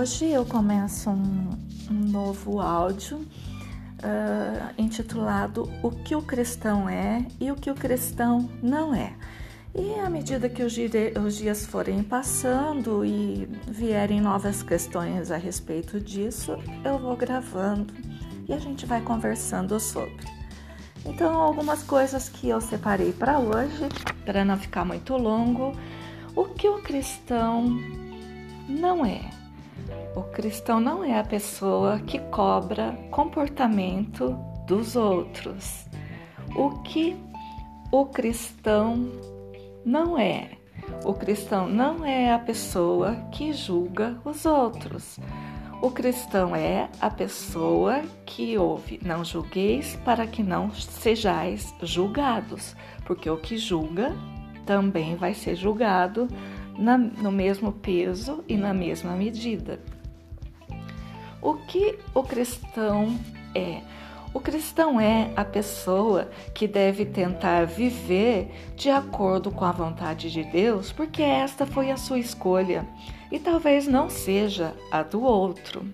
Hoje eu começo um, um novo áudio uh, intitulado O que o cristão é e o que o cristão não é. E à medida que os, os dias forem passando e vierem novas questões a respeito disso, eu vou gravando e a gente vai conversando sobre. Então, algumas coisas que eu separei para hoje, para não ficar muito longo. O que o cristão não é? O cristão não é a pessoa que cobra comportamento dos outros. O que o cristão não é? O cristão não é a pessoa que julga os outros. O cristão é a pessoa que ouve: Não julgueis para que não sejais julgados, porque o que julga também vai ser julgado na, no mesmo peso e na mesma medida. O que o cristão é? O cristão é a pessoa que deve tentar viver de acordo com a vontade de Deus, porque esta foi a sua escolha e talvez não seja a do outro.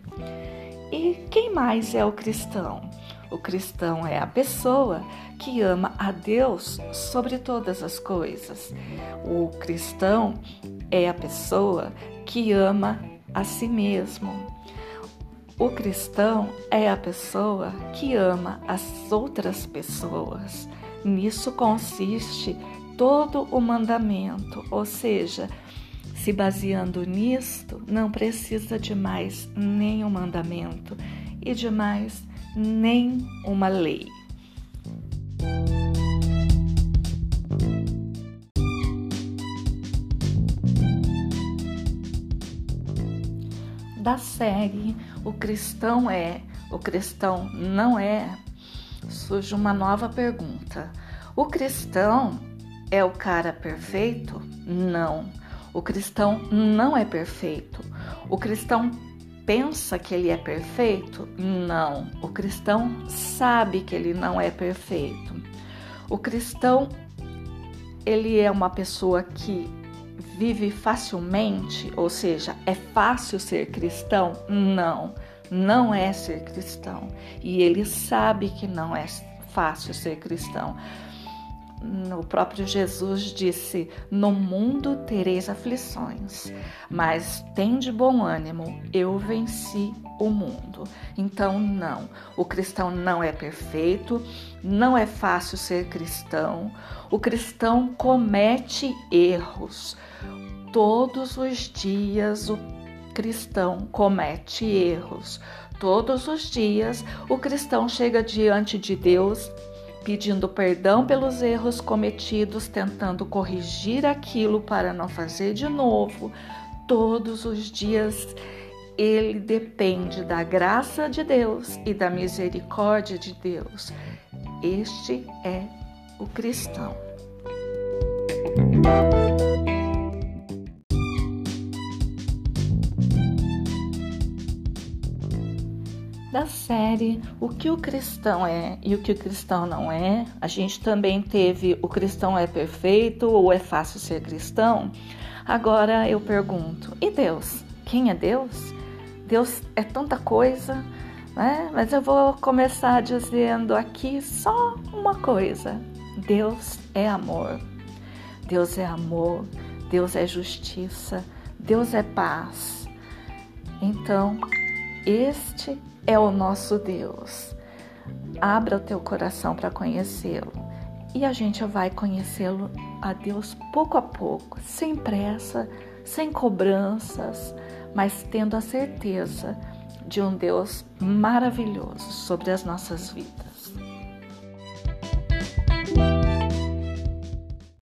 E quem mais é o cristão? O cristão é a pessoa que ama a Deus sobre todas as coisas. O cristão é a pessoa que ama a si mesmo. O cristão é a pessoa que ama as outras pessoas. Nisso consiste todo o mandamento, ou seja, se baseando nisto, não precisa de mais nenhum mandamento e de mais nem uma lei. Da série O Cristão é, o Cristão não é, surge uma nova pergunta. O cristão é o cara perfeito? Não. O cristão não é perfeito. O cristão pensa que ele é perfeito? Não. O cristão sabe que ele não é perfeito. O cristão ele é uma pessoa que vive facilmente, ou seja, é fácil ser cristão? Não, não é ser cristão. E ele sabe que não é fácil ser cristão. O próprio Jesus disse: No mundo tereis aflições, mas tem de bom ânimo, eu venci o mundo. Então, não, o cristão não é perfeito, não é fácil ser cristão, o cristão comete erros. Todos os dias o cristão comete erros. Todos os dias o cristão chega diante de Deus pedindo perdão pelos erros cometidos, tentando corrigir aquilo para não fazer de novo. Todos os dias ele depende da graça de Deus e da misericórdia de Deus. Este é o cristão. Da série O que o cristão é e o que o cristão não é. A gente também teve O cristão é perfeito ou é fácil ser cristão. Agora eu pergunto: e Deus? Quem é Deus? Deus é tanta coisa, né? Mas eu vou começar dizendo aqui só uma coisa: Deus é amor. Deus é amor, Deus é justiça, Deus é paz. Então, este é o nosso Deus. Abra o teu coração para conhecê-lo e a gente vai conhecê-lo a Deus pouco a pouco, sem pressa, sem cobranças, mas tendo a certeza de um Deus maravilhoso sobre as nossas vidas.